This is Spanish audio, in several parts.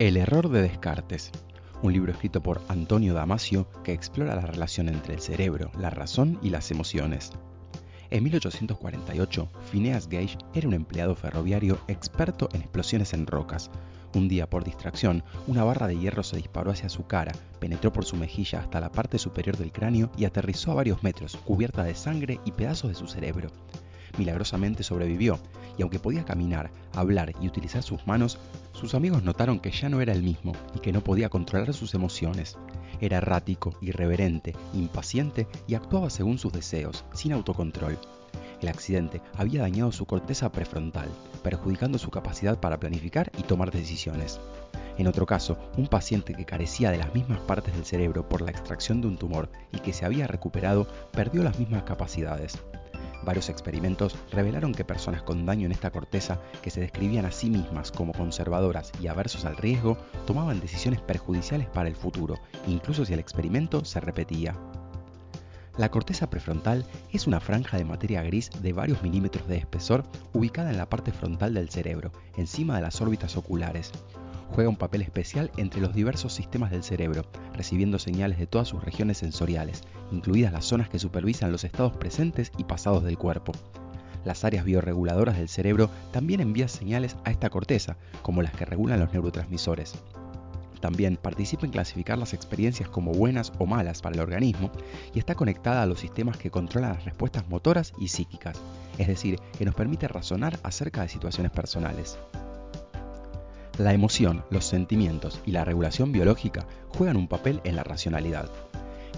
El error de Descartes, un libro escrito por Antonio Damasio que explora la relación entre el cerebro, la razón y las emociones. En 1848, Phineas Gage era un empleado ferroviario experto en explosiones en rocas. Un día, por distracción, una barra de hierro se disparó hacia su cara, penetró por su mejilla hasta la parte superior del cráneo y aterrizó a varios metros, cubierta de sangre y pedazos de su cerebro. Milagrosamente sobrevivió, y aunque podía caminar, hablar y utilizar sus manos, sus amigos notaron que ya no era el mismo y que no podía controlar sus emociones. Era errático, irreverente, impaciente y actuaba según sus deseos, sin autocontrol. El accidente había dañado su corteza prefrontal, perjudicando su capacidad para planificar y tomar decisiones. En otro caso, un paciente que carecía de las mismas partes del cerebro por la extracción de un tumor y que se había recuperado perdió las mismas capacidades. Varios experimentos revelaron que personas con daño en esta corteza, que se describían a sí mismas como conservadoras y aversos al riesgo, tomaban decisiones perjudiciales para el futuro, incluso si el experimento se repetía. La corteza prefrontal es una franja de materia gris de varios milímetros de espesor ubicada en la parte frontal del cerebro, encima de las órbitas oculares juega un papel especial entre los diversos sistemas del cerebro, recibiendo señales de todas sus regiones sensoriales, incluidas las zonas que supervisan los estados presentes y pasados del cuerpo. Las áreas bioreguladoras del cerebro también envían señales a esta corteza, como las que regulan los neurotransmisores. También participa en clasificar las experiencias como buenas o malas para el organismo y está conectada a los sistemas que controlan las respuestas motoras y psíquicas, es decir, que nos permite razonar acerca de situaciones personales. La emoción, los sentimientos y la regulación biológica juegan un papel en la racionalidad.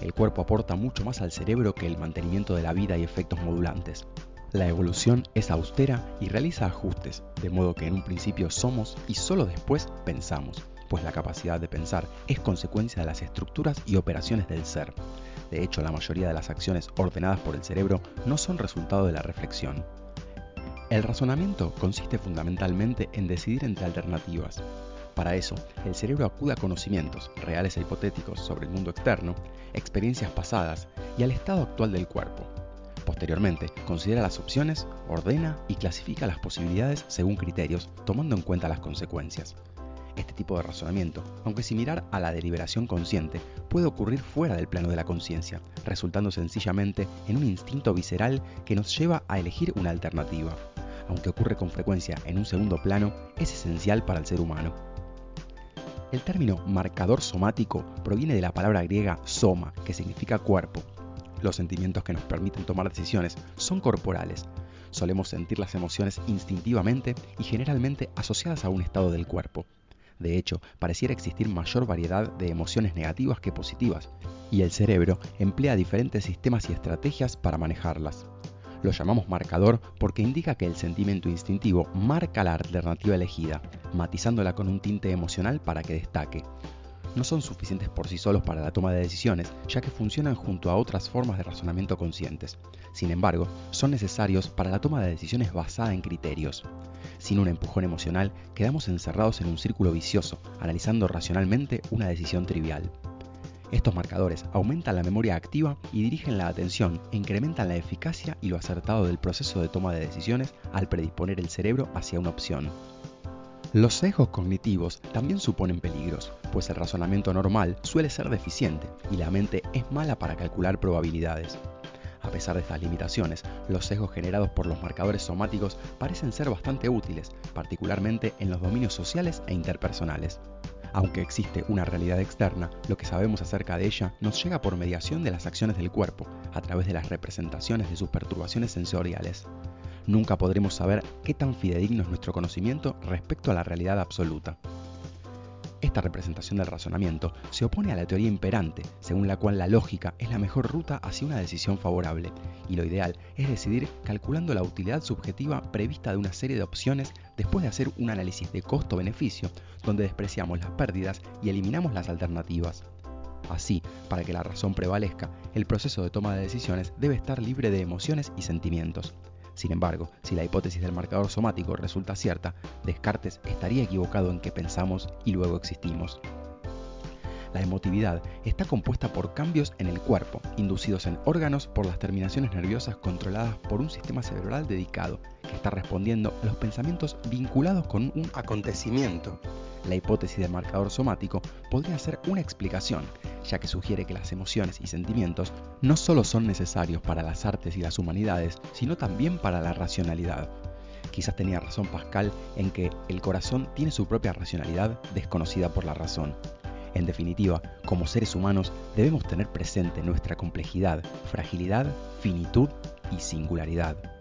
El cuerpo aporta mucho más al cerebro que el mantenimiento de la vida y efectos modulantes. La evolución es austera y realiza ajustes, de modo que en un principio somos y solo después pensamos, pues la capacidad de pensar es consecuencia de las estructuras y operaciones del ser. De hecho, la mayoría de las acciones ordenadas por el cerebro no son resultado de la reflexión. El razonamiento consiste fundamentalmente en decidir entre alternativas. Para eso, el cerebro acude a conocimientos, reales e hipotéticos, sobre el mundo externo, experiencias pasadas y al estado actual del cuerpo. Posteriormente, considera las opciones, ordena y clasifica las posibilidades según criterios, tomando en cuenta las consecuencias. Este tipo de razonamiento, aunque similar a la deliberación consciente, puede ocurrir fuera del plano de la conciencia, resultando sencillamente en un instinto visceral que nos lleva a elegir una alternativa aunque ocurre con frecuencia en un segundo plano, es esencial para el ser humano. El término marcador somático proviene de la palabra griega soma, que significa cuerpo. Los sentimientos que nos permiten tomar decisiones son corporales. Solemos sentir las emociones instintivamente y generalmente asociadas a un estado del cuerpo. De hecho, pareciera existir mayor variedad de emociones negativas que positivas, y el cerebro emplea diferentes sistemas y estrategias para manejarlas. Lo llamamos marcador porque indica que el sentimiento instintivo marca la alternativa elegida, matizándola con un tinte emocional para que destaque. No son suficientes por sí solos para la toma de decisiones, ya que funcionan junto a otras formas de razonamiento conscientes. Sin embargo, son necesarios para la toma de decisiones basada en criterios. Sin un empujón emocional, quedamos encerrados en un círculo vicioso, analizando racionalmente una decisión trivial. Estos marcadores aumentan la memoria activa y dirigen la atención e incrementan la eficacia y lo acertado del proceso de toma de decisiones al predisponer el cerebro hacia una opción. Los sesgos cognitivos también suponen peligros, pues el razonamiento normal suele ser deficiente y la mente es mala para calcular probabilidades. A pesar de estas limitaciones, los sesgos generados por los marcadores somáticos parecen ser bastante útiles, particularmente en los dominios sociales e interpersonales. Aunque existe una realidad externa, lo que sabemos acerca de ella nos llega por mediación de las acciones del cuerpo, a través de las representaciones de sus perturbaciones sensoriales. Nunca podremos saber qué tan fidedigno es nuestro conocimiento respecto a la realidad absoluta. Esta representación del razonamiento se opone a la teoría imperante, según la cual la lógica es la mejor ruta hacia una decisión favorable, y lo ideal es decidir calculando la utilidad subjetiva prevista de una serie de opciones después de hacer un análisis de costo-beneficio, donde despreciamos las pérdidas y eliminamos las alternativas. Así, para que la razón prevalezca, el proceso de toma de decisiones debe estar libre de emociones y sentimientos. Sin embargo, si la hipótesis del marcador somático resulta cierta, Descartes estaría equivocado en que pensamos y luego existimos. La emotividad está compuesta por cambios en el cuerpo, inducidos en órganos por las terminaciones nerviosas controladas por un sistema cerebral dedicado, que está respondiendo a los pensamientos vinculados con un acontecimiento. La hipótesis del marcador somático podría ser una explicación, ya que sugiere que las emociones y sentimientos no solo son necesarios para las artes y las humanidades, sino también para la racionalidad. Quizás tenía razón Pascal en que el corazón tiene su propia racionalidad desconocida por la razón. En definitiva, como seres humanos debemos tener presente nuestra complejidad, fragilidad, finitud y singularidad.